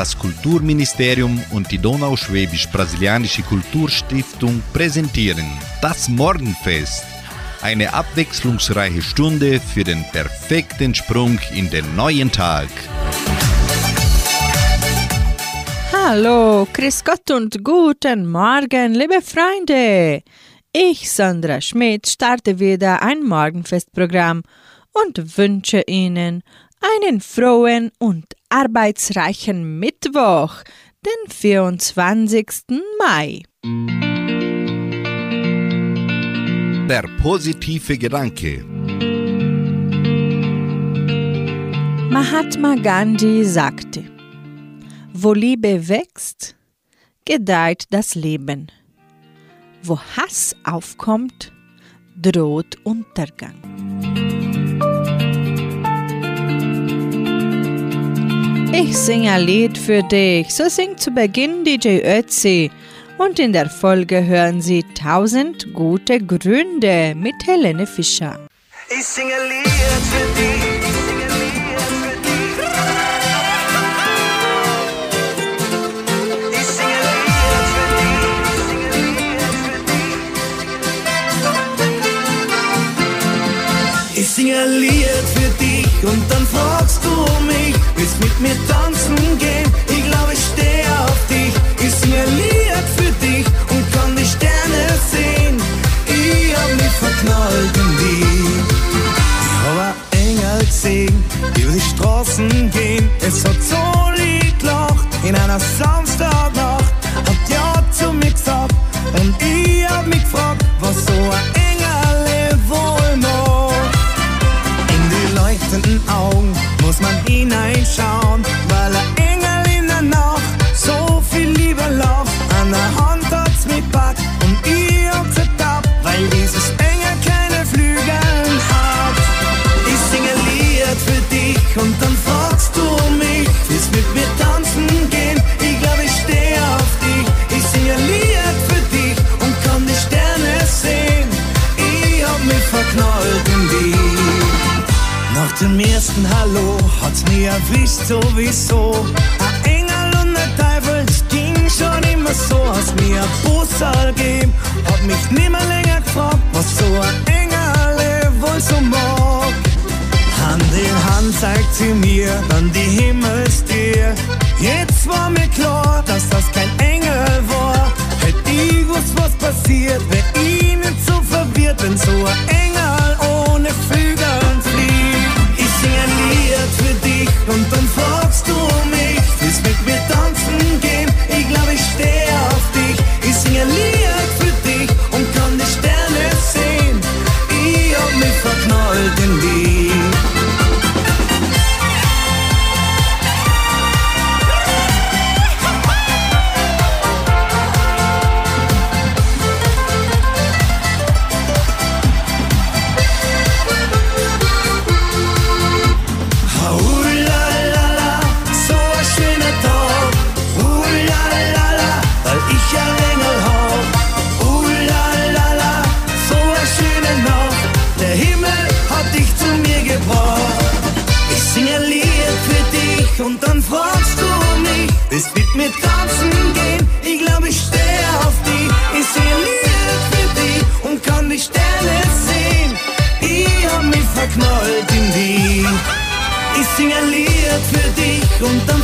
Das Kulturministerium und die Donauschwäbisch-Brasilianische Kulturstiftung präsentieren das Morgenfest. Eine abwechslungsreiche Stunde für den perfekten Sprung in den neuen Tag. Hallo, Chris Gott und guten Morgen, liebe Freunde. Ich, Sandra Schmidt, starte wieder ein Morgenfestprogramm und wünsche Ihnen einen frohen und arbeitsreichen Mittwoch, den 24. Mai. Der positive Gedanke. Mahatma Gandhi sagte, wo Liebe wächst, gedeiht das Leben. Wo Hass aufkommt, droht Untergang. Ich singe ein Lied für dich, so singt zu Beginn DJ Ötzi. Und in der Folge hören Sie 1000 gute Gründe mit Helene Fischer. Ich singe ein Lied für dich. ich singe ein Lied für dich. Und dann fragst du mich, willst mit mir tanzen gehen? Ich glaube, ich stehe auf dich. Ich singe ein Lied für dich und kann die Sterne sehen. Ich hab mich verknallt in dich. Ich hab ein Engel gesehen, über die Straßen gehen. Es hat so lieb gelacht in einer Samstagnacht. Dem ersten Hallo hat's mir erwischt sowieso. Ein Engel und ein Teufel, das ging schon immer so. Hast mir ein Bussal gegeben, hab mich nimmer länger gefragt, was so ein Engel wohl so mag. Hand in Hand zeigt sie mir dann die Himmelstier. Jetzt war mir klar, dass das kein Engel war. Hätt ich gewusst, was passiert, wär ich nicht so verwirrt, wenn so ein Engel mit tanzen gehen? Ich glaube, ich stehe auf dich. Ich ein Lied für dich und kann die Sterne sehen. Ich hab mich verknallt in dich. Ich sing ein Lied für dich und dann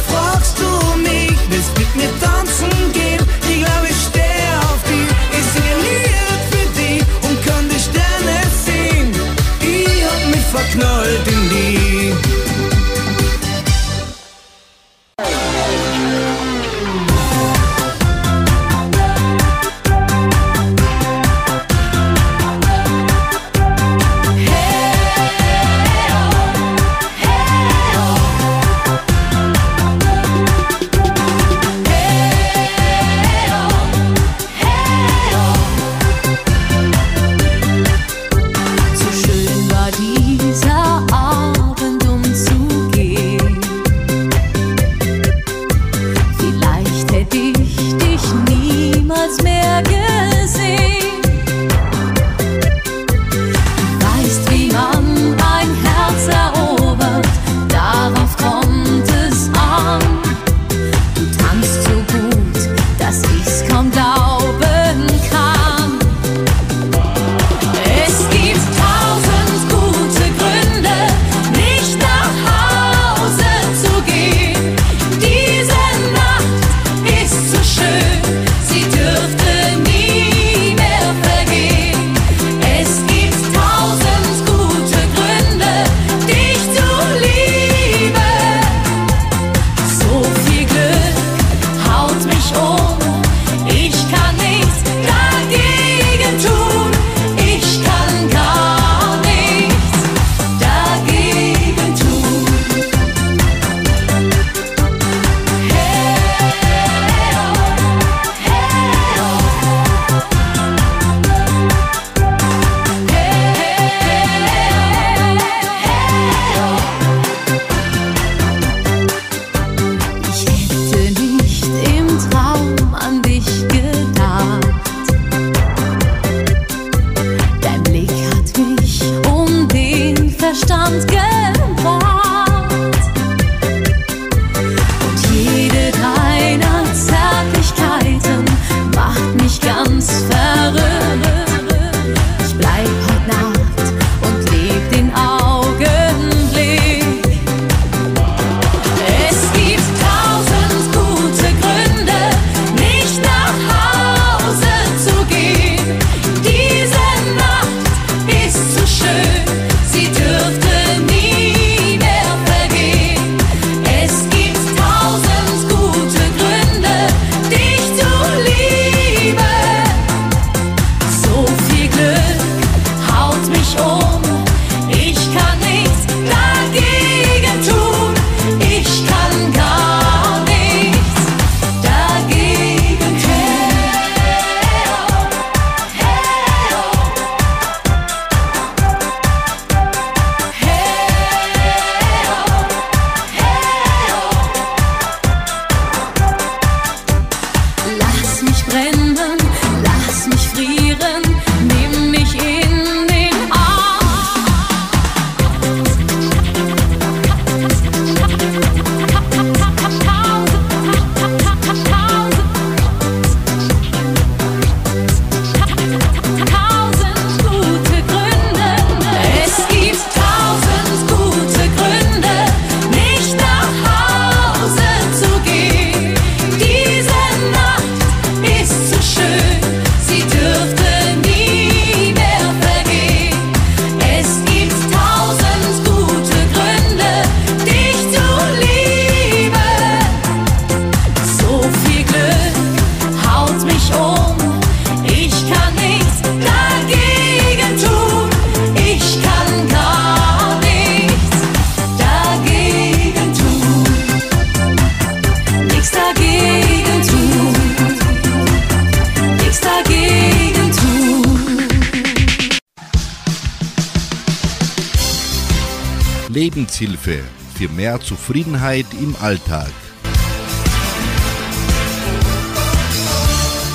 mehr Zufriedenheit im Alltag.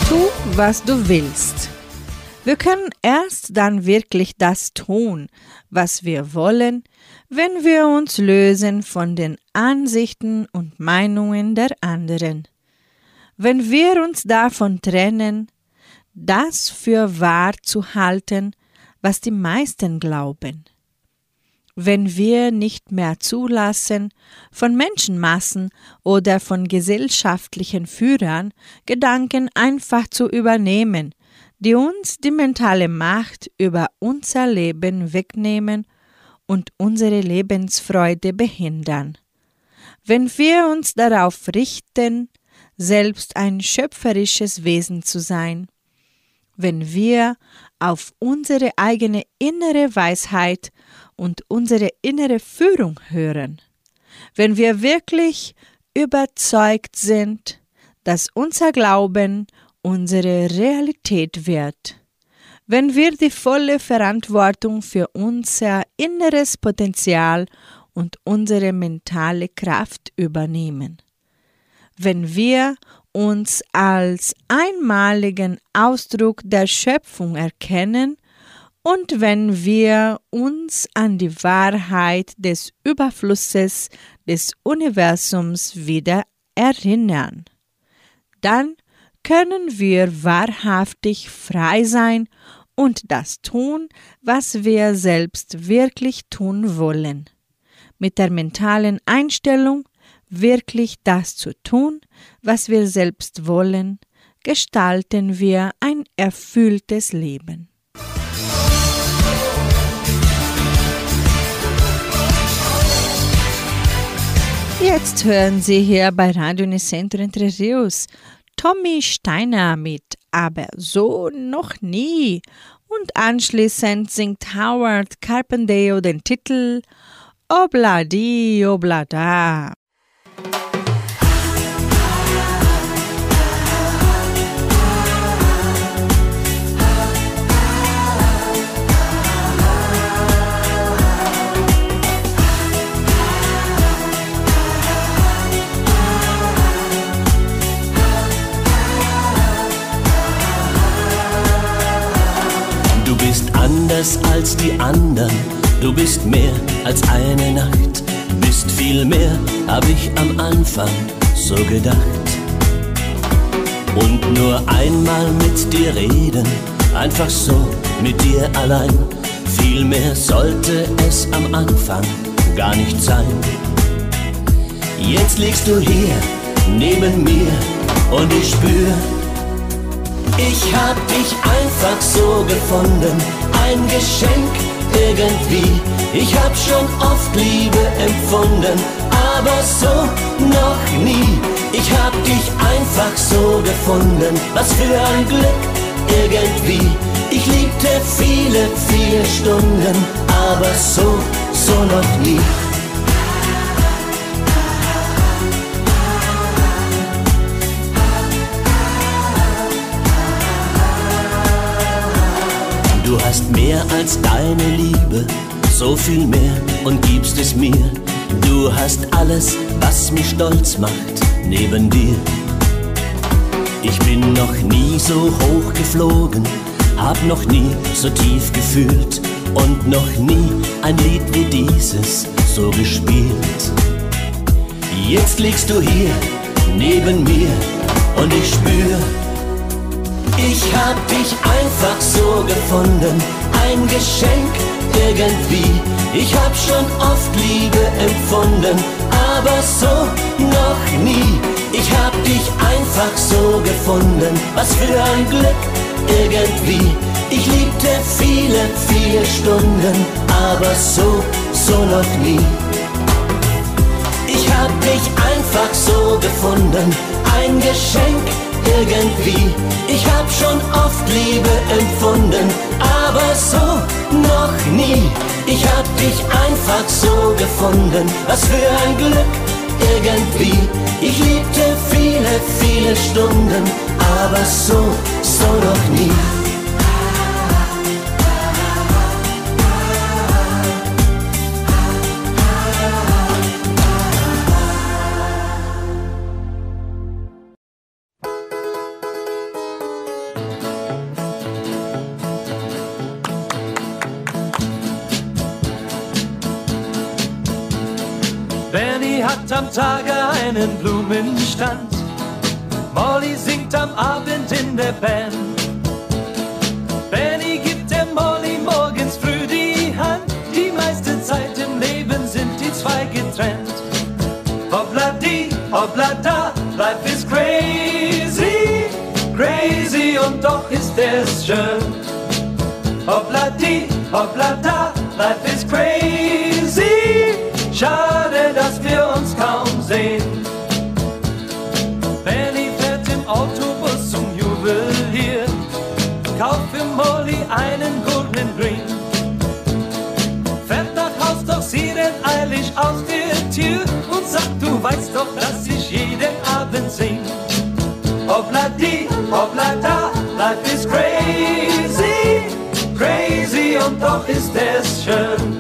Tu, was du willst. Wir können erst dann wirklich das tun, was wir wollen, wenn wir uns lösen von den Ansichten und Meinungen der anderen. Wenn wir uns davon trennen, das für wahr zu halten, was die meisten glauben wenn wir nicht mehr zulassen, von Menschenmassen oder von gesellschaftlichen Führern Gedanken einfach zu übernehmen, die uns die mentale Macht über unser Leben wegnehmen und unsere Lebensfreude behindern. Wenn wir uns darauf richten, selbst ein schöpferisches Wesen zu sein, wenn wir auf unsere eigene innere Weisheit und unsere innere Führung hören, wenn wir wirklich überzeugt sind, dass unser Glauben unsere Realität wird, wenn wir die volle Verantwortung für unser inneres Potenzial und unsere mentale Kraft übernehmen, wenn wir uns als einmaligen Ausdruck der Schöpfung erkennen und wenn wir uns an die Wahrheit des Überflusses des Universums wieder erinnern, dann können wir wahrhaftig frei sein und das tun, was wir selbst wirklich tun wollen. Mit der mentalen Einstellung, wirklich das zu tun, was wir selbst wollen, gestalten wir ein erfülltes Leben. Jetzt hören Sie hier bei Radio Nicentro Entre Rios Tommy Steiner mit Aber so noch nie. Und anschließend singt Howard Carpendale den Titel Obladi Oblada. Anders als die anderen. Du bist mehr als eine Nacht, bist viel mehr, hab ich am Anfang so gedacht. Und nur einmal mit dir reden, einfach so mit dir allein. Viel mehr sollte es am Anfang gar nicht sein. Jetzt liegst du hier neben mir und ich spür, ich hab dich einfach so gefunden, ein Geschenk irgendwie. Ich hab schon oft Liebe empfunden, aber so noch nie. Ich hab dich einfach so gefunden, was für ein Glück irgendwie. Ich liebte viele, viele Stunden, aber so, so noch nie. Du hast mehr als deine Liebe, so viel mehr und gibst es mir. Du hast alles, was mich stolz macht, neben dir. Ich bin noch nie so hoch geflogen, hab noch nie so tief gefühlt und noch nie ein Lied wie dieses so gespielt. Jetzt liegst du hier neben mir und ich spür, ich hab dich einfach so gefunden, ein Geschenk irgendwie. Ich hab schon oft Liebe empfunden, aber so noch nie. Ich hab dich einfach so gefunden, was für ein Glück irgendwie. Ich liebte viele, viele Stunden, aber so, so noch nie. Ich hab dich einfach so gefunden, ein Geschenk irgendwie. Ich hab schon oft Liebe empfunden, aber so noch nie. Ich hab dich einfach so gefunden, was für ein Glück irgendwie. Ich liebte viele, viele Stunden, aber so, so noch nie. Tage einen Blumenstand. Molly singt am Abend in der Band. Benny gibt der Molly morgens früh die Hand. Die meiste Zeit im Leben sind die zwei getrennt. Hoppla die, hoppla da, life is crazy, crazy und doch ist es schön. Hoppla die, hoppla da, life is crazy. Schade, dass wir uns kaum sehen. Einen goldenen Ring. Fährt nach Haus, doch sie rennt eilig aus der Tür und sagt, du weißt doch, dass ich jeden Abend sing. Hoppla die, hoppla da, life is crazy, crazy und doch ist es schön.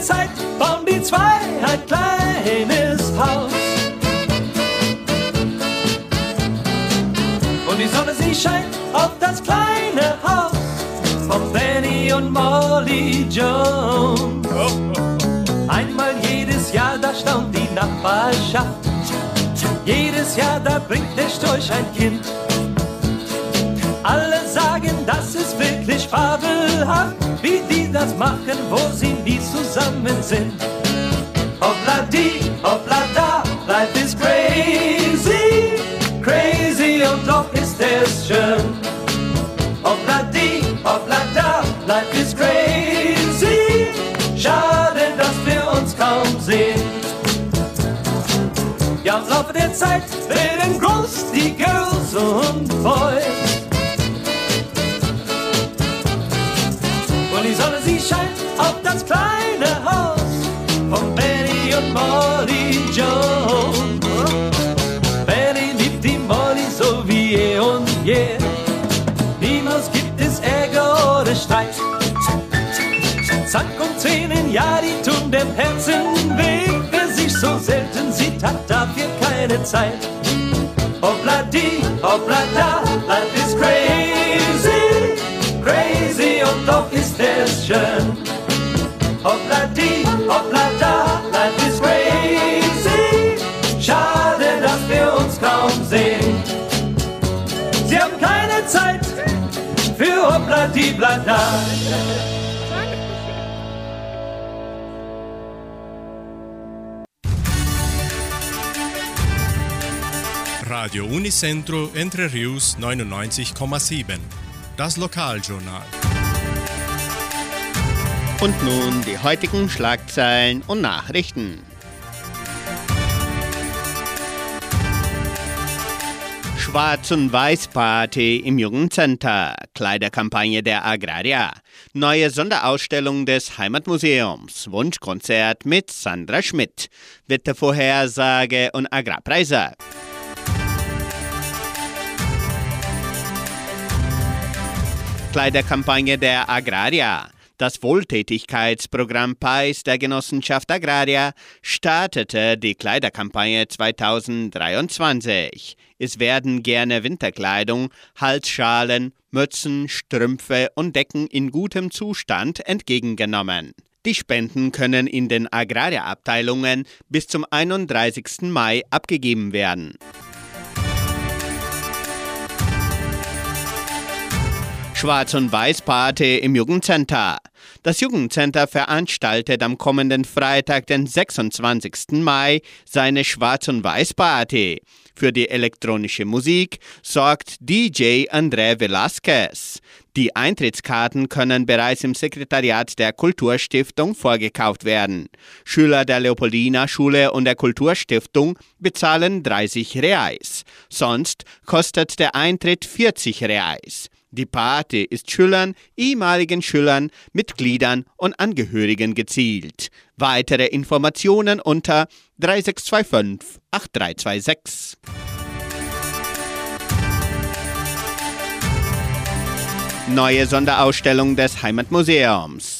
Zeit bauen die zwei ein kleines Haus. Und die Sonne, sie scheint auf das kleine Haus von Benny und Molly Jones. Einmal jedes Jahr, da staunt die Nachbarschaft. Jedes Jahr, da bringt der Storch ein Kind. Alle sagen, das ist wirklich fabelhaft, wie die das machen, wo sie nie zusammen sind. Hoppla die, hoppla da, life is crazy, crazy und doch ist es schön. Hoppla die, hoppla da, life is crazy, schade, dass wir uns kaum sehen. Ja, im Laufe der Zeit werden groß die Girls und Boys. Scheint auf das kleine Haus von Benny und Molly Jones. Benny liebt die Molly so wie eh und je. Niemals gibt es Ärger oder Streit. Zack und Zähnen, ja, die tun dem Herzen weh. Wer sich so selten, sie hat dafür keine Zeit. Hoppla die, hoppla da, life is crazy, crazy und doch ist es schön. Hoppla die, hoppla da, life is crazy, schade, dass wir uns kaum sehen. Sie haben keine Zeit für hoppla die, bla da. Radio Unicentro Entre Rius 99,7. Das Lokaljournal. Und nun die heutigen Schlagzeilen und Nachrichten. Schwarz- und Weiß-Party im Jugendcenter, Kleiderkampagne der Agraria, neue Sonderausstellung des Heimatmuseums, Wunschkonzert mit Sandra Schmidt, Wettervorhersage und Agrarpreise. Kleiderkampagne der Agraria. Das Wohltätigkeitsprogramm PAIS der Genossenschaft Agraria startete die Kleiderkampagne 2023. Es werden gerne Winterkleidung, Halsschalen, Mützen, Strümpfe und Decken in gutem Zustand entgegengenommen. Die Spenden können in den Agraria-Abteilungen bis zum 31. Mai abgegeben werden. Schwarz- und Weiß-Party im Jugendcenter. Das Jugendcenter veranstaltet am kommenden Freitag, den 26. Mai, seine Schwarz- und Weiß-Party. Für die elektronische Musik sorgt DJ André Velasquez. Die Eintrittskarten können bereits im Sekretariat der Kulturstiftung vorgekauft werden. Schüler der Leopoldina Schule und der Kulturstiftung bezahlen 30 Reais. Sonst kostet der Eintritt 40 Reais. Die Party ist Schülern, ehemaligen Schülern, Mitgliedern und Angehörigen gezielt. Weitere Informationen unter 3625 8326. Neue Sonderausstellung des Heimatmuseums.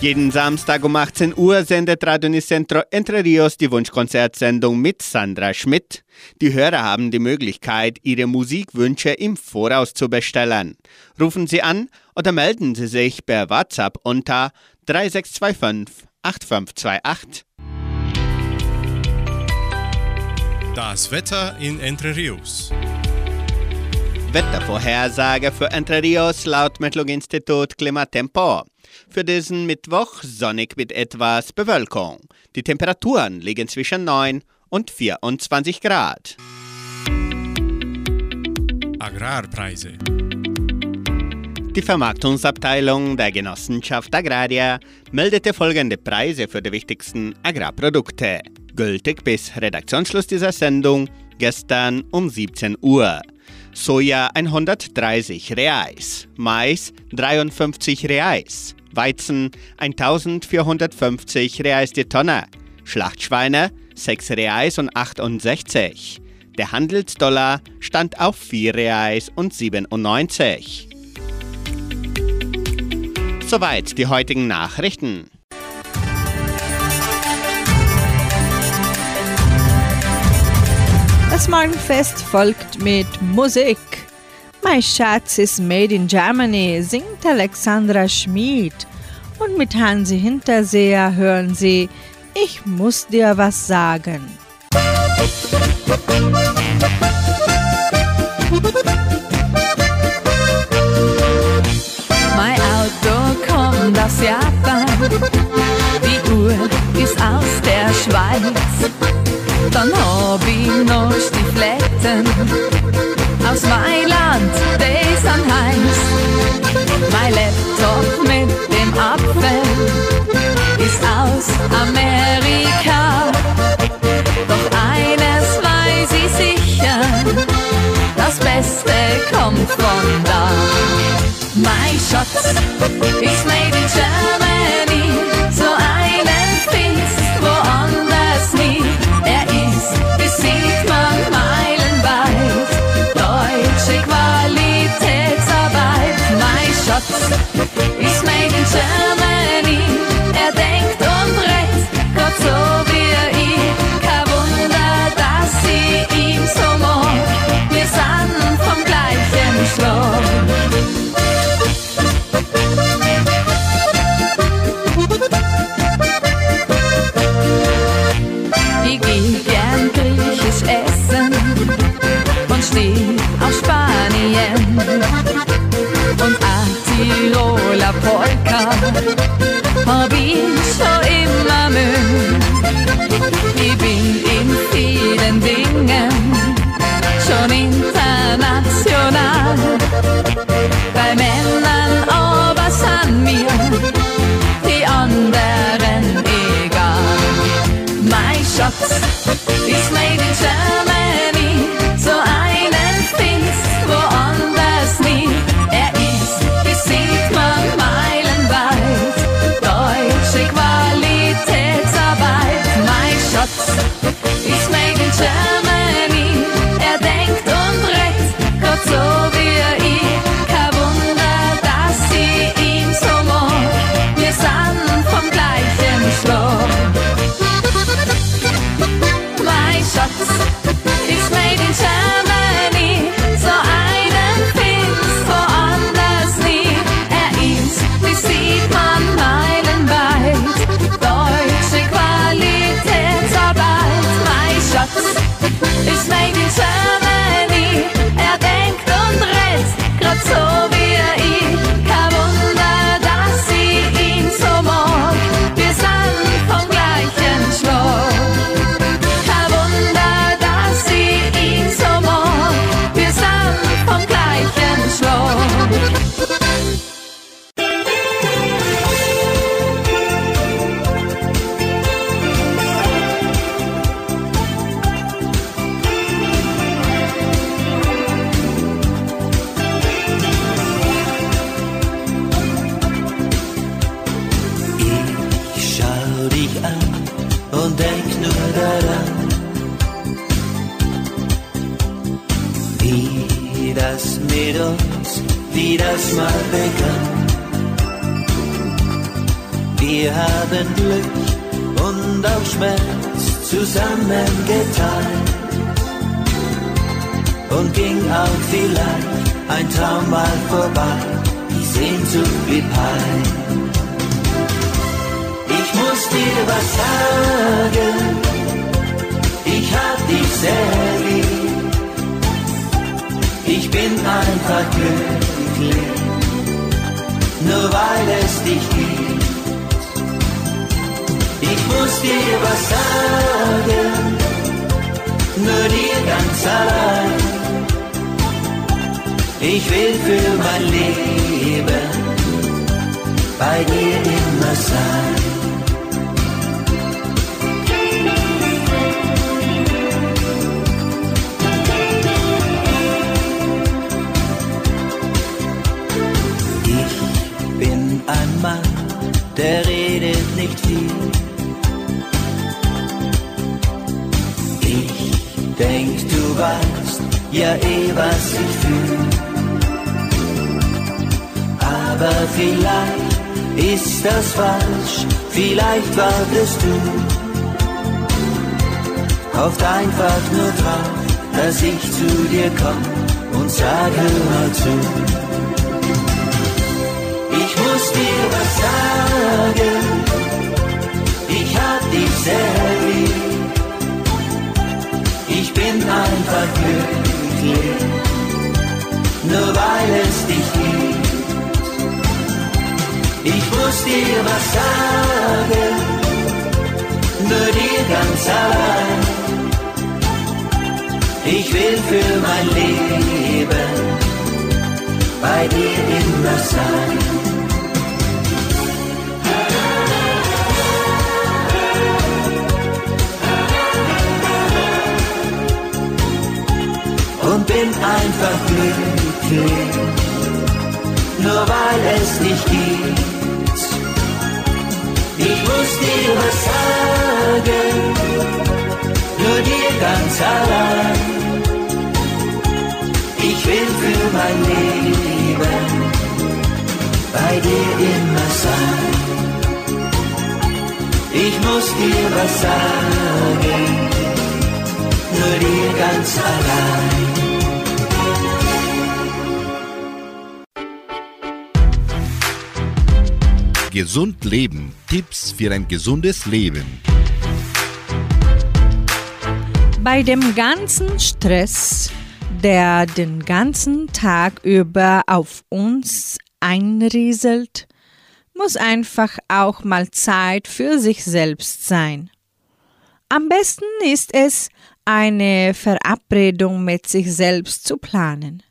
Jeden Samstag um 18 Uhr sendet Radio Unicentro Entre Rios die Wunschkonzertsendung mit Sandra Schmidt. Die Hörer haben die Möglichkeit, ihre Musikwünsche im Voraus zu bestellen. Rufen Sie an oder melden Sie sich per WhatsApp unter 3625 8528. Das Wetter in Entre Rios. Wettervorhersage für Entre Rios laut Metlog-Institut Klimatempo. Für diesen Mittwoch sonnig mit etwas Bewölkung. Die Temperaturen liegen zwischen 9 und 24 Grad. Agrarpreise. Die Vermarktungsabteilung der Genossenschaft Agraria meldete folgende Preise für die wichtigsten Agrarprodukte. Gültig bis Redaktionsschluss dieser Sendung gestern um 17 Uhr. Soja 130 Reais, Mais 53 Reais, Weizen 1450 Reais die Tonne, Schlachtschweine 6 Reais und 68. Der Handelsdollar stand auf 4 Reais und 97. Soweit die heutigen Nachrichten. Das Morgenfest folgt mit Musik. My Schatz ist made in Germany, singt Alexandra Schmid. Und mit Hansi Hinterseher hören Sie Ich muss dir was sagen. Mein Amerika. Doch eines weiß ich sicher, das Beste kommt von da. Mein Schatz, ich made in Germany, so einen Fist woanders nie. Er ist, das sieht man meilenweit, deutsche Qualitätsarbeit. Mein Schatz, ich made in Germany. Mein Schatz ist made in Germany. Dir was sagen, ich hab dich sehr lieb. Ich bin einfach glücklich, nur weil es dich gibt. Ich muss dir was sagen, nur dir ganz allein. Ich will für mein Leben bei dir immer sein. Der redet nicht viel. Ich denk, du weißt ja eh, was ich fühl. Aber vielleicht ist das falsch, vielleicht wartest du. Hofft einfach nur drauf, dass ich zu dir komm und sag, hör mal zu. Sagen, ich hab dich sehr lieb. Ich bin einfach glücklich, nur weil es dich gibt. Ich muss dir was sagen, nur dir ganz allein. Ich will für mein Leben bei dir immer sein. Bin einfach glücklich, nur weil es dich gibt. Ich muss dir was sagen, nur dir ganz allein. Ich will für mein Leben bei dir immer sein. Ich muss dir was sagen, nur dir ganz allein. Gesund Leben. Tipps für ein gesundes Leben. Bei dem ganzen Stress, der den ganzen Tag über auf uns einrieselt, muss einfach auch mal Zeit für sich selbst sein. Am besten ist es, eine Verabredung mit sich selbst zu planen.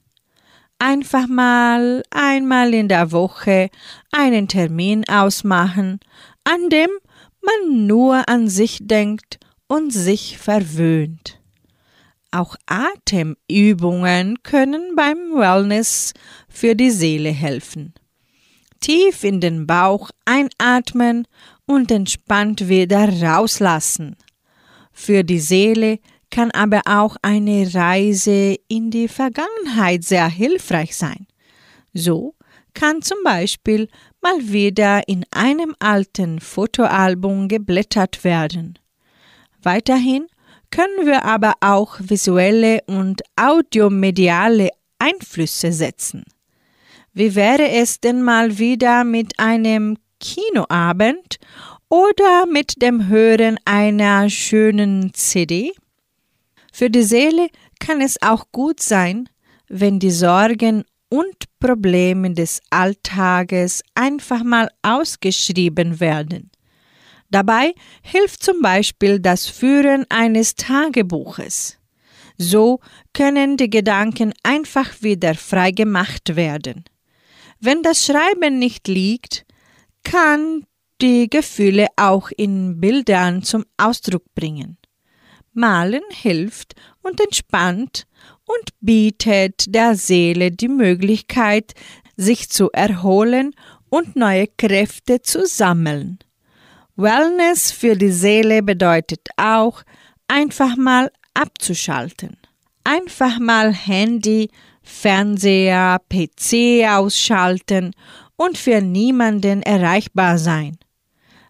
Einfach mal einmal in der Woche einen Termin ausmachen, an dem man nur an sich denkt und sich verwöhnt. Auch Atemübungen können beim Wellness für die Seele helfen. Tief in den Bauch einatmen und entspannt wieder rauslassen. Für die Seele kann aber auch eine Reise in die Vergangenheit sehr hilfreich sein. So kann zum Beispiel mal wieder in einem alten Fotoalbum geblättert werden. Weiterhin können wir aber auch visuelle und audiomediale Einflüsse setzen. Wie wäre es denn mal wieder mit einem Kinoabend oder mit dem Hören einer schönen CD? Für die Seele kann es auch gut sein, wenn die Sorgen und Probleme des Alltages einfach mal ausgeschrieben werden. Dabei hilft zum Beispiel das Führen eines Tagebuches. So können die Gedanken einfach wieder frei gemacht werden. Wenn das Schreiben nicht liegt, kann die Gefühle auch in Bildern zum Ausdruck bringen. Malen hilft und entspannt und bietet der Seele die Möglichkeit, sich zu erholen und neue Kräfte zu sammeln. Wellness für die Seele bedeutet auch, einfach mal abzuschalten. Einfach mal Handy, Fernseher, PC ausschalten und für niemanden erreichbar sein.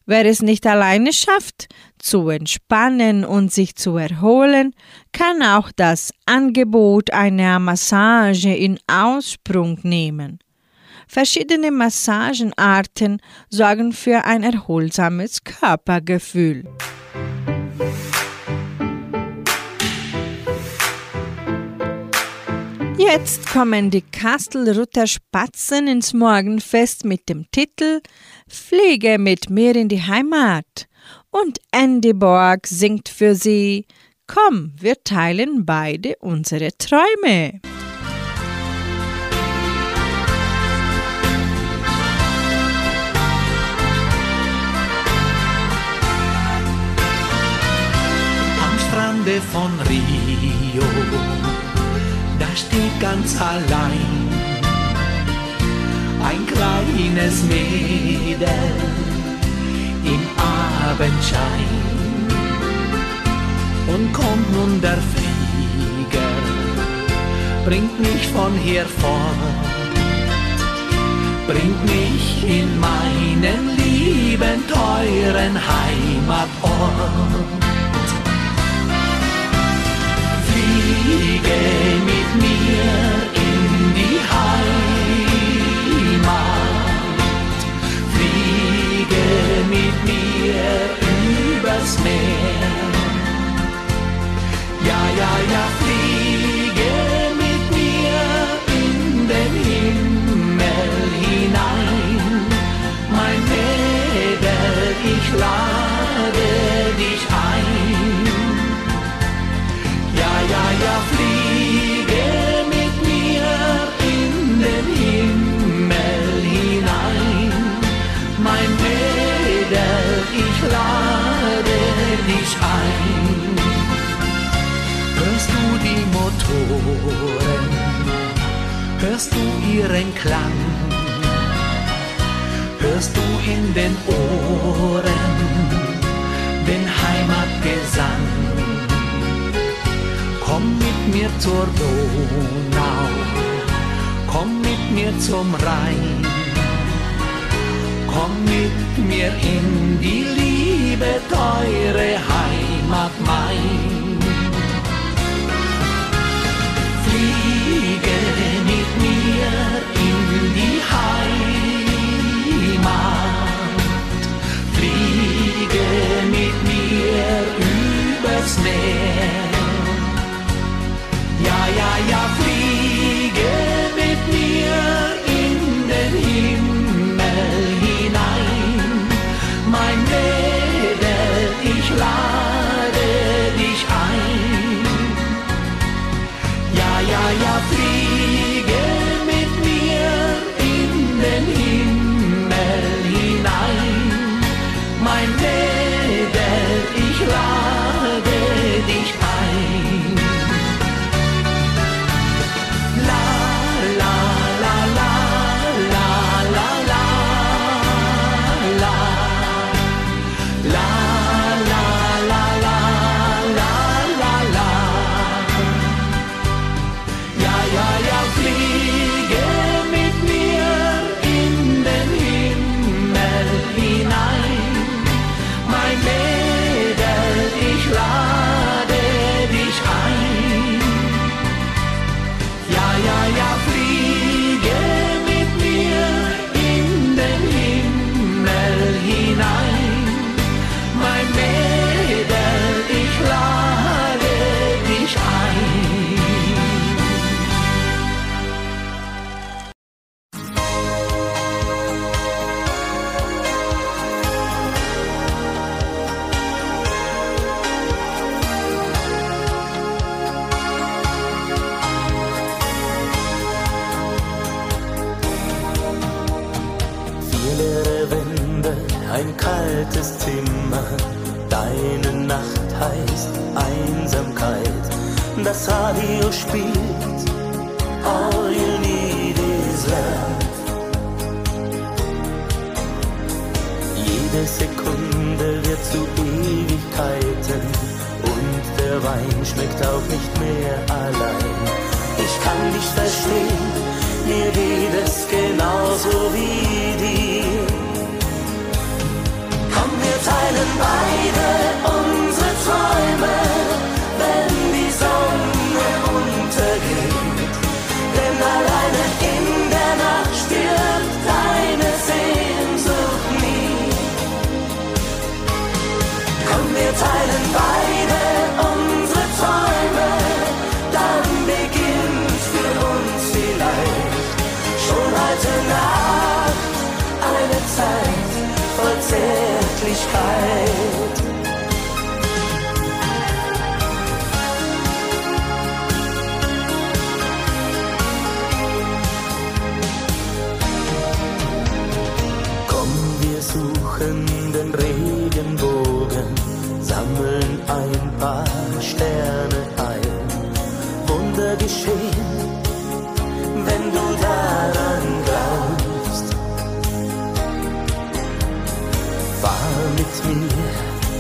Wer es nicht alleine schafft, zu entspannen und sich zu erholen, kann auch das Angebot einer Massage in Aussprung nehmen. Verschiedene Massagenarten sorgen für ein erholsames Körpergefühl. Jetzt kommen die Kastelruther Spatzen ins Morgenfest mit dem Titel Fliege mit mir in die Heimat. Und Andy Borg singt für sie Komm, wir teilen beide unsere Träume. Am Strande von Rio, da steht ganz allein ein kleines Mädel Abendschein. Und kommt nun der Flieger, bringt mich von hier fort, bringt mich in meinen lieben, teuren Heimatort. Fliege mit mir das Meer Ja, ja, ja, flieh Motoren? Hörst du ihren Klang? hörst du in den Ohren den Heimatgesang. Komm mit mir zur Donau, komm mit mir zum Rhein, komm mit mir in die liebe, teure Heimat mein. Mit mir in die Heimat, fliege mit mir übers Meer. Ja, ja, ja, Jede Sekunde wird zu Ewigkeiten und der Wein schmeckt auch nicht mehr allein. Ich kann dich verstehen, mir geht es genauso wie dir. Komm, wir teilen beide unsere Zärtlichkeit. Komm, wir suchen den Regenbogen, sammeln ein paar Sterne ein. Wunder geschehen,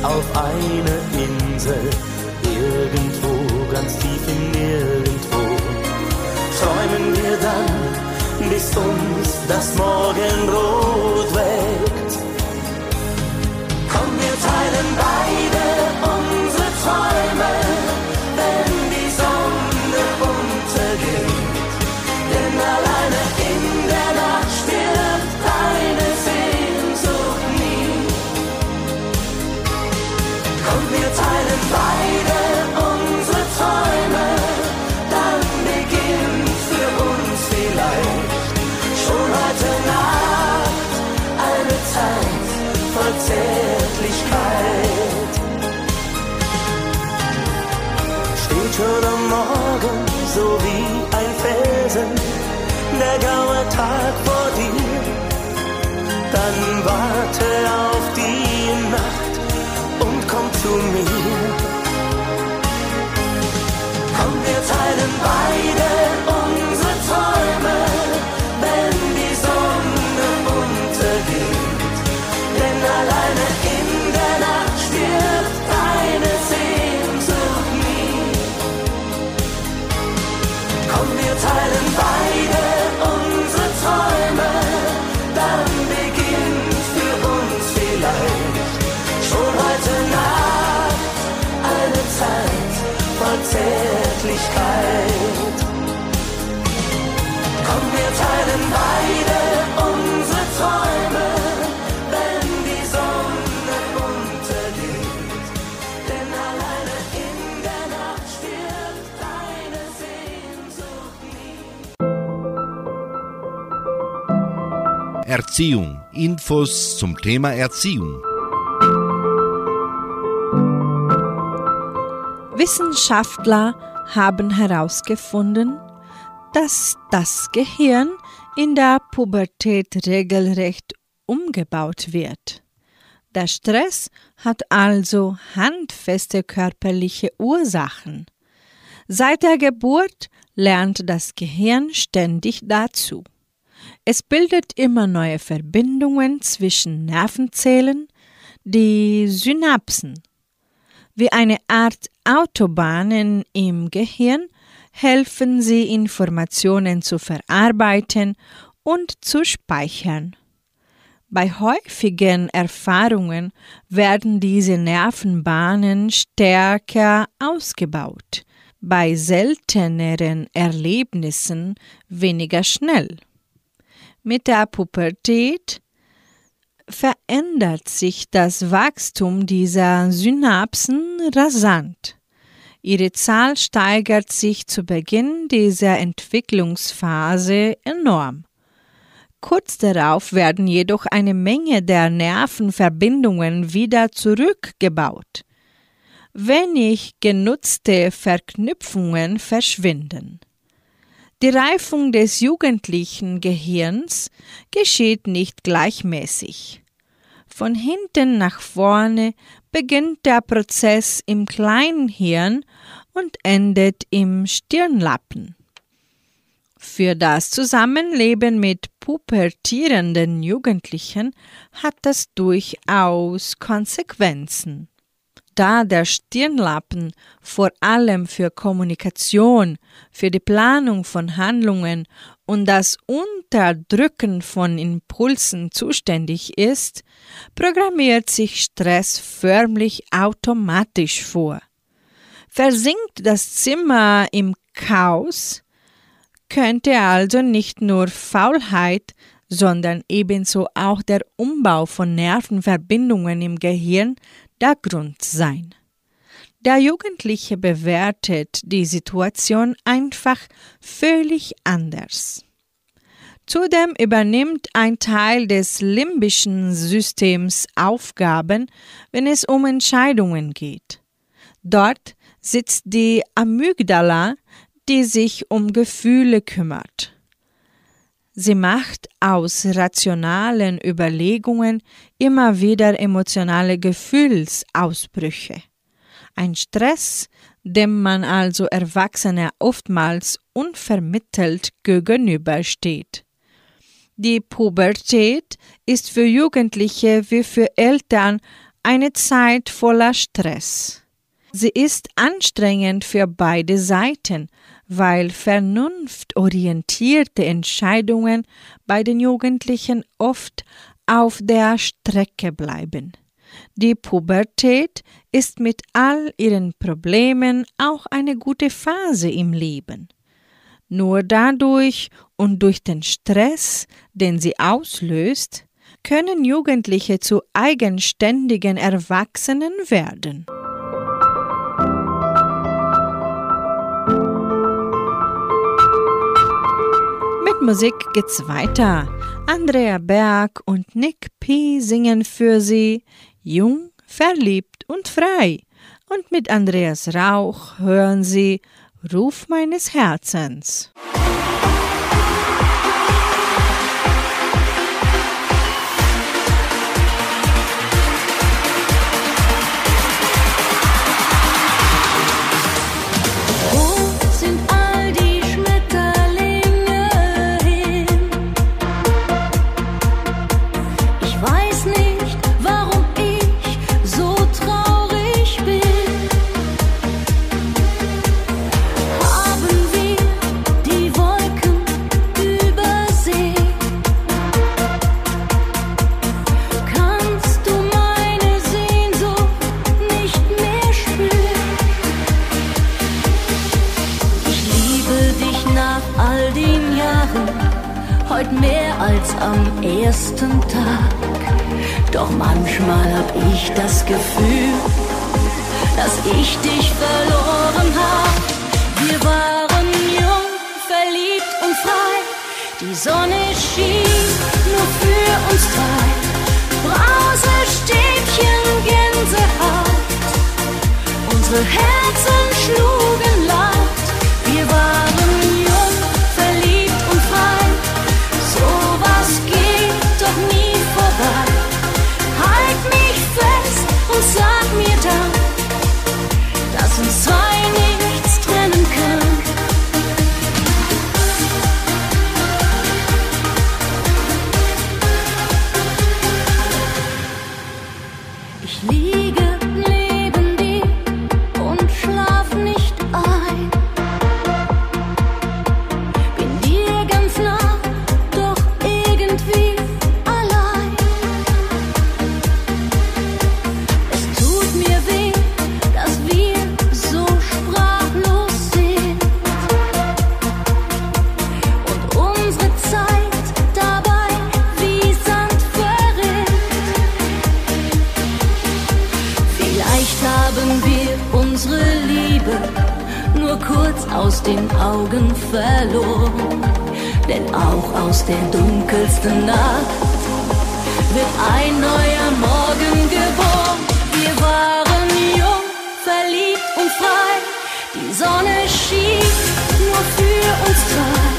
auf eine Insel, irgendwo ganz tief im Nirgendwo. Träumen wir dann, bis uns das Morgenrot weckt. Komm, wir teilen beide wir teilen beide unsere Träume, dann beginnt für uns vielleicht schon heute Nacht eine Zeit voll Zärtlichkeit. Steht schon am Morgen so wie ein Felsen, der graue Tag vor dir. Dann warte auf wir teilen beide unsere Träume, wenn die Sonne untergeht. Denn alleine in der Nacht stirbt deine Sehnsucht nie. Erziehung. Infos zum Thema Erziehung. Wissenschaftler haben herausgefunden, dass das Gehirn in der Pubertät regelrecht umgebaut wird. Der Stress hat also handfeste körperliche Ursachen. Seit der Geburt lernt das Gehirn ständig dazu. Es bildet immer neue Verbindungen zwischen Nervenzellen, die Synapsen. Wie eine Art Autobahnen im Gehirn helfen sie Informationen zu verarbeiten und zu speichern. Bei häufigen Erfahrungen werden diese Nervenbahnen stärker ausgebaut, bei selteneren Erlebnissen weniger schnell. Mit der Pubertät verändert sich das Wachstum dieser Synapsen rasant. Ihre Zahl steigert sich zu Beginn dieser Entwicklungsphase enorm. Kurz darauf werden jedoch eine Menge der Nervenverbindungen wieder zurückgebaut. Wenig genutzte Verknüpfungen verschwinden. Die Reifung des jugendlichen Gehirns geschieht nicht gleichmäßig. Von hinten nach vorne beginnt der Prozess im kleinen Hirn und endet im Stirnlappen. Für das Zusammenleben mit pubertierenden Jugendlichen hat das durchaus Konsequenzen. Da der Stirnlappen vor allem für Kommunikation, für die Planung von Handlungen und das Unterdrücken von Impulsen zuständig ist, programmiert sich Stress förmlich automatisch vor. Versinkt das Zimmer im Chaos, könnte also nicht nur Faulheit, sondern ebenso auch der Umbau von Nervenverbindungen im Gehirn der Grund sein. Der Jugendliche bewertet die Situation einfach völlig anders. Zudem übernimmt ein Teil des limbischen Systems Aufgaben, wenn es um Entscheidungen geht. Dort sitzt die Amygdala, die sich um Gefühle kümmert. Sie macht aus rationalen Überlegungen immer wieder emotionale Gefühlsausbrüche. Ein Stress, dem man also Erwachsene oftmals unvermittelt gegenübersteht. Die Pubertät ist für Jugendliche wie für Eltern eine Zeit voller Stress. Sie ist anstrengend für beide Seiten, weil vernunftorientierte Entscheidungen bei den Jugendlichen oft auf der Strecke bleiben. Die Pubertät ist mit all ihren Problemen auch eine gute Phase im Leben. Nur dadurch und durch den Stress, den sie auslöst, können Jugendliche zu eigenständigen Erwachsenen werden. Musik geht's weiter. Andrea Berg und Nick P. singen für sie Jung, verliebt und frei. Und mit Andreas Rauch hören sie Ruf meines Herzens. Haben wir unsere Liebe nur kurz aus den Augen verloren. Denn auch aus der dunkelsten Nacht wird ein neuer Morgen geboren. Wir waren jung, verliebt und frei. Die Sonne schien nur für uns zwei.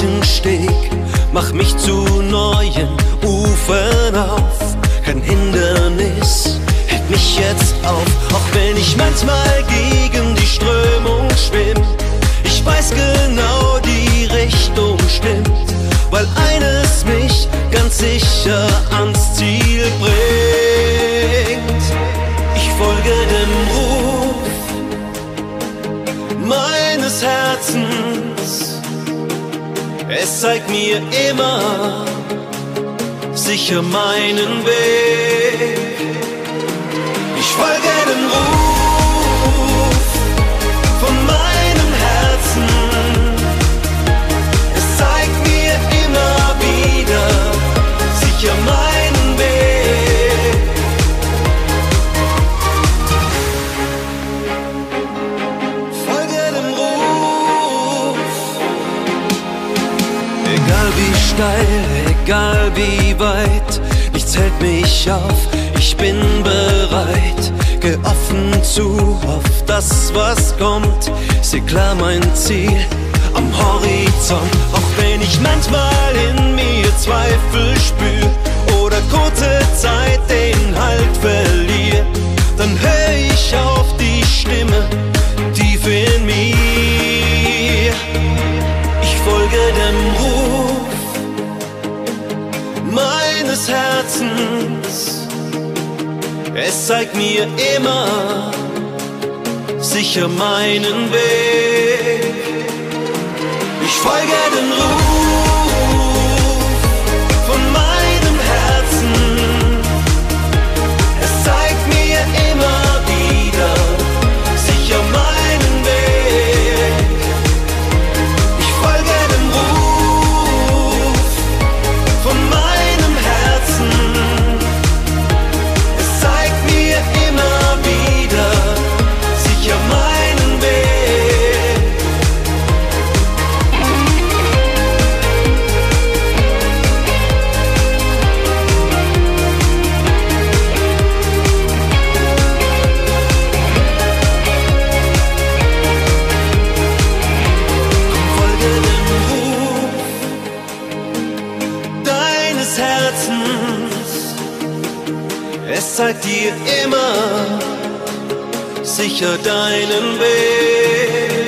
Manchen Steg. Mach mich zu neuen Ufern auf. Kein Hindernis hält mich jetzt auf, auch wenn ich manchmal gegen die Strömung schwimm. Ich weiß genau, die Richtung stimmt, weil eines mich ganz sicher ans Ziel bringt. Es zeigt mir immer sicher meinen Weg. Ich folge dem Ruf wie weit, nichts hält mich auf, ich bin bereit. Geh offen zu auf das, was kommt. Seh klar mein Ziel am Horizont. Auch wenn ich manchmal in mir Zweifel spür oder kurze Zeit den Halt verliere, Es zeigt mir immer sicher meinen Weg. Ich folge dem Ruf sicher deinen Weg.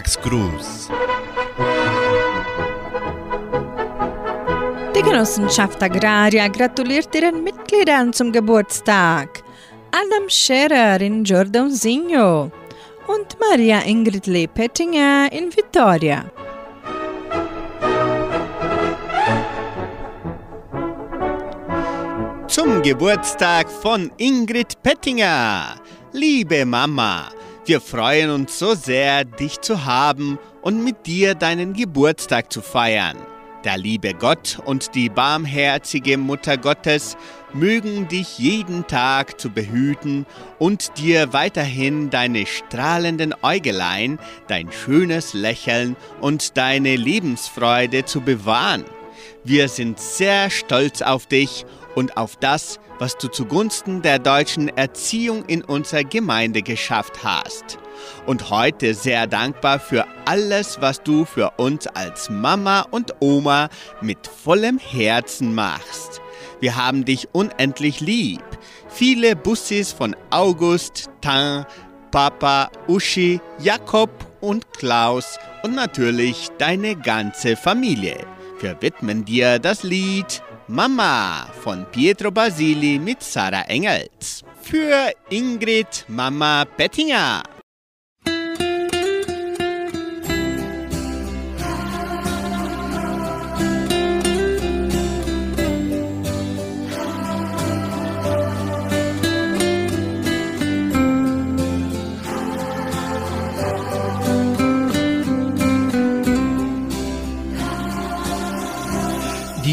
Geburtstagsgruß. Die Genossenschaft Agraria gratuliert ihren Mitgliedern zum Geburtstag. Adam Scherer in Giordonsigno und Maria Ingrid Lepettinger in Vittoria. Zum Geburtstag von Ingrid Pettinger. Liebe Mama, wir freuen uns so sehr, dich zu haben und mit dir deinen Geburtstag zu feiern. Der liebe Gott und die barmherzige Mutter Gottes mögen dich jeden Tag zu behüten und dir weiterhin deine strahlenden Äugelein, dein schönes Lächeln und deine Lebensfreude zu bewahren. Wir sind sehr stolz auf dich und auf das, was du zugunsten der deutschen Erziehung in unserer Gemeinde geschafft hast. Und heute sehr dankbar für alles, was du für uns als Mama und Oma mit vollem Herzen machst. Wir haben dich unendlich lieb. Viele Bussis von August, Tan, Papa, Uschi, Jakob und Klaus und natürlich deine ganze Familie. Wir widmen dir das Lied Mama von Pietro Basili mit Sarah Engels. Für Ingrid Mama Bettinger.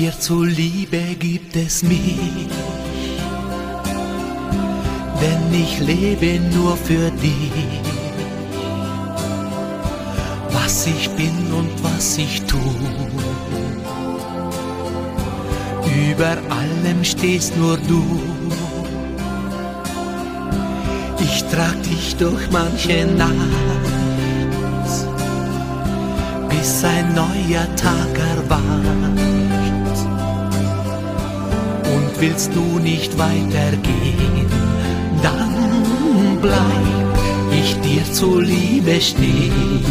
Dir zuliebe gibt es mich, denn ich lebe nur für dich. Was ich bin und was ich tu, über allem stehst nur du. Ich trag dich durch manche Nacht, bis ein neuer Tag erwacht. Und willst du nicht weitergehen, dann bleib ich dir zuliebe stehen.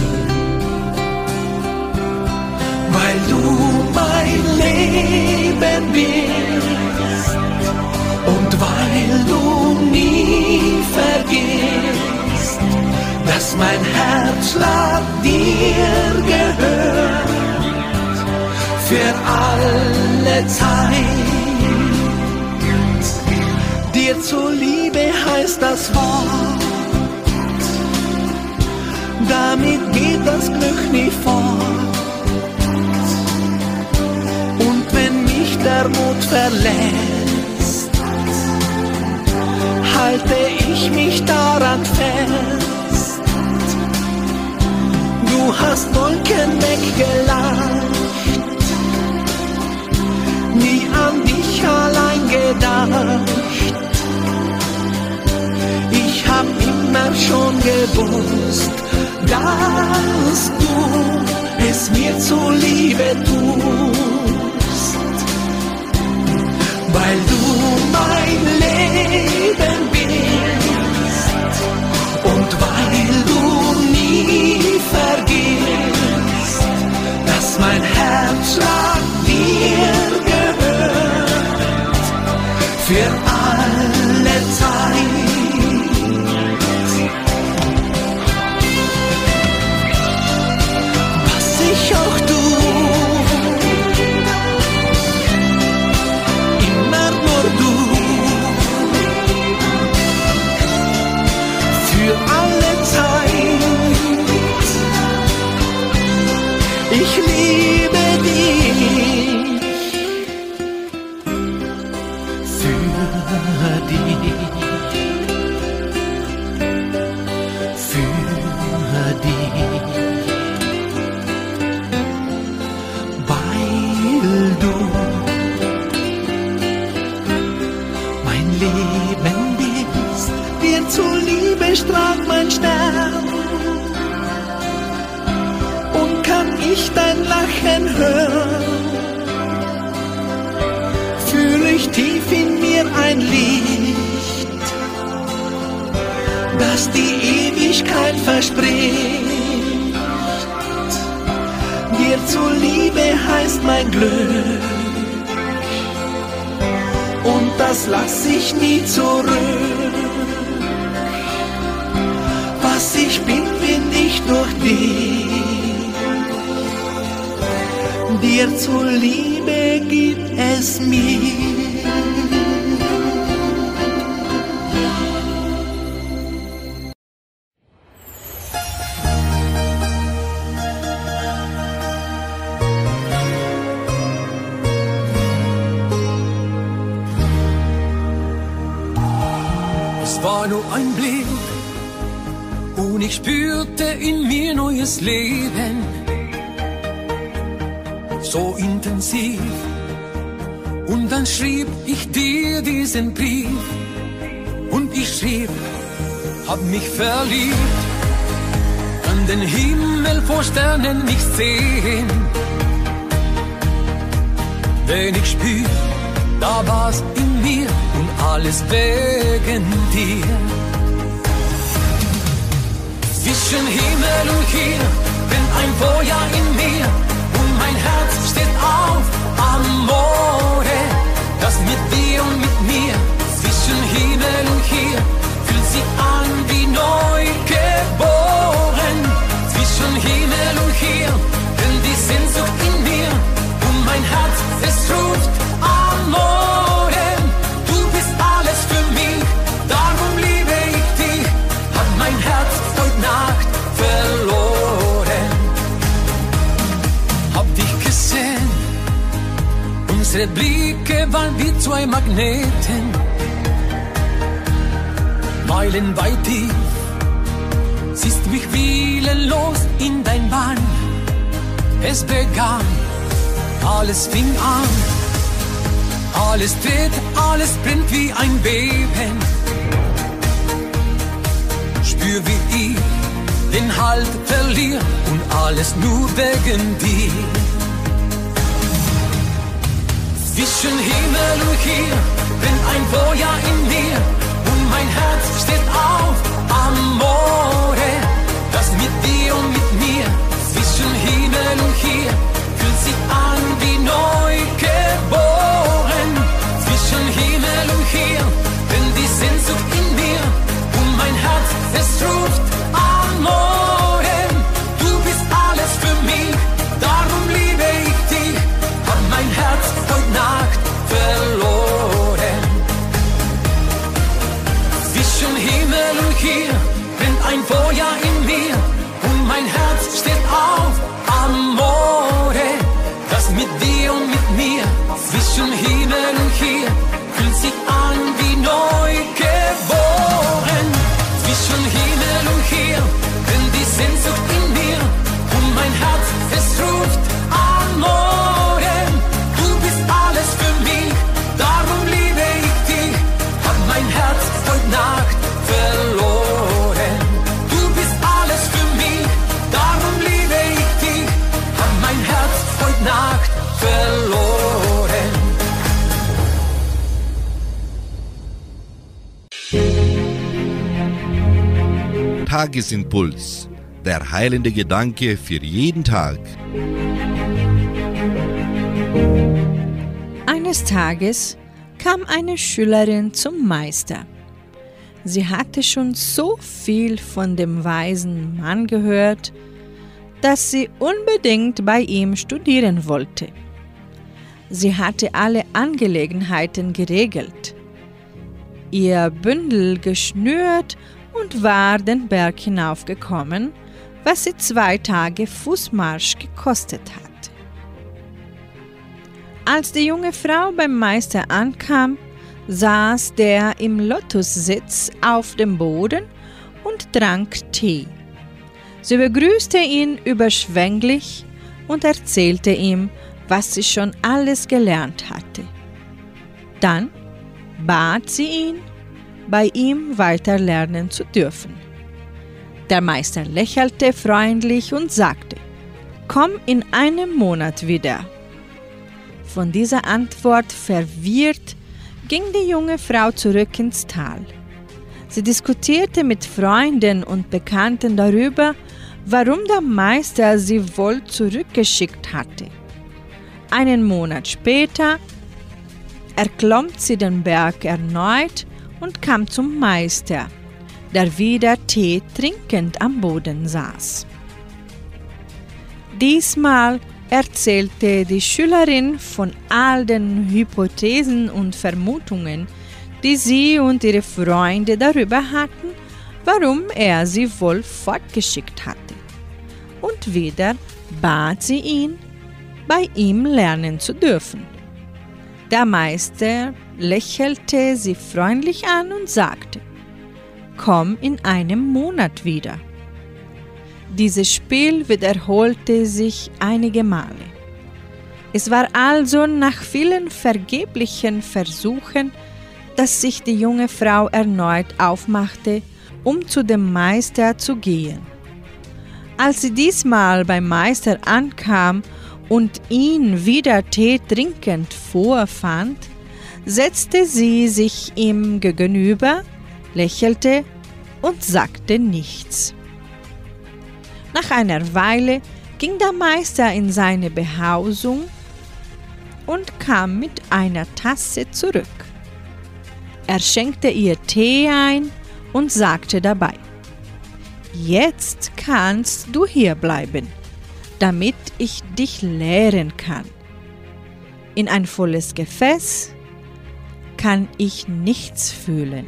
Weil du mein Leben bist und weil du nie vergisst, dass mein Herzschlag dir gehört für alle Zeit. Dir zuliebe heißt das Wort, damit geht das Glück nie fort. Und wenn mich der Mut verlässt, halte ich mich daran fest. Du hast Wolken weggelacht, nie an dich allein gedacht. Immer schon gewusst, dass du es mir zuliebe tust, weil du mein Leben bist und weil du nie vergisst, dass mein Herzschlag dir gehört. Für strahlt mein Stern. Und kann ich dein Lachen hören? fühle ich tief in mir ein Licht, das die Ewigkeit verspricht. Dir zuliebe heißt mein Glück, und das lass ich nie zurück. Durch dich. Dir zuliebe gibt es mir. Leben. So intensiv. Und dann schrieb ich dir diesen Brief und ich schrieb, hab mich verliebt. Kann den Himmel vor Sternen nicht sehen. Wenn ich spür, da war's in mir und alles wegen dir. Zwischen Himmel und hier brennt ein Feuer in mir und mein Herz steht auf Amore. Das mit dir und mit mir zwischen Himmel und hier fühlt sich an wie neu geboren. Zwischen Himmel und hier brennt die Sehnsucht in mir Magneten. Meilenweit tief, siehst mich willenlos in dein Bann. Es begann, alles fing an. Alles dreht, alles brennt wie ein Beben. Spür wie ich den Halt verliere und alles nur wegen dir. Zwischen Himmel und hier brennt ein Feuer in mir und mein Herz steht auf Amore. Das mit dir und mit mir zwischen Himmel und hier fühlt sich an wie neu geboren. Zwischen Himmel und hier brennt die Sehnsucht in mir und mein Herz es ruft Tagesimpuls. Der heilende Gedanke für jeden Tag. Eines Tages kam eine Schülerin zum Meister. Sie hatte schon so viel von dem weisen Mann gehört, dass sie unbedingt bei ihm studieren wollte. Sie hatte alle Angelegenheiten geregelt, ihr Bündel geschnürt und war den Berg hinaufgekommen, was sie zwei Tage Fußmarsch gekostet hatte. Als die junge Frau beim Meister ankam, saß der im Lotussitz auf dem Boden und trank Tee. Sie begrüßte ihn überschwänglich und erzählte ihm, was sie schon alles gelernt hatte. Dann bat sie ihn, bei ihm weiter lernen zu dürfen. Der Meister lächelte freundlich und sagte, Komm in einem Monat wieder. Von dieser Antwort verwirrt ging die junge Frau zurück ins Tal. Sie diskutierte mit Freunden und Bekannten darüber, warum der Meister sie wohl zurückgeschickt hatte. Einen Monat später erklomm sie den Berg erneut und kam zum Meister, der wieder Tee trinkend am Boden saß. Diesmal erzählte die Schülerin von all den Hypothesen und Vermutungen, die sie und ihre Freunde darüber hatten, warum er sie wohl fortgeschickt hatte. Und wieder bat sie ihn, bei ihm lernen zu dürfen. Der Meister lächelte sie freundlich an und sagte, Komm in einem Monat wieder. Dieses Spiel wiederholte sich einige Male. Es war also nach vielen vergeblichen Versuchen, dass sich die junge Frau erneut aufmachte, um zu dem Meister zu gehen. Als sie diesmal beim Meister ankam und ihn wieder Tee trinkend vorfand, setzte sie sich ihm gegenüber, lächelte und sagte nichts. Nach einer Weile ging der Meister in seine Behausung und kam mit einer Tasse zurück. Er schenkte ihr Tee ein und sagte dabei, Jetzt kannst du hier bleiben, damit ich dich lehren kann. In ein volles Gefäß kann ich nichts fühlen.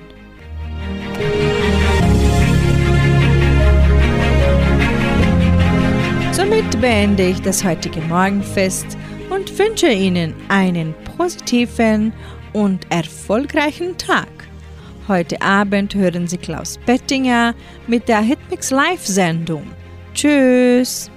Somit beende ich das heutige Morgenfest und wünsche Ihnen einen positiven und erfolgreichen Tag. Heute Abend hören Sie Klaus Bettinger mit der Hitmix Live-Sendung. Tschüss!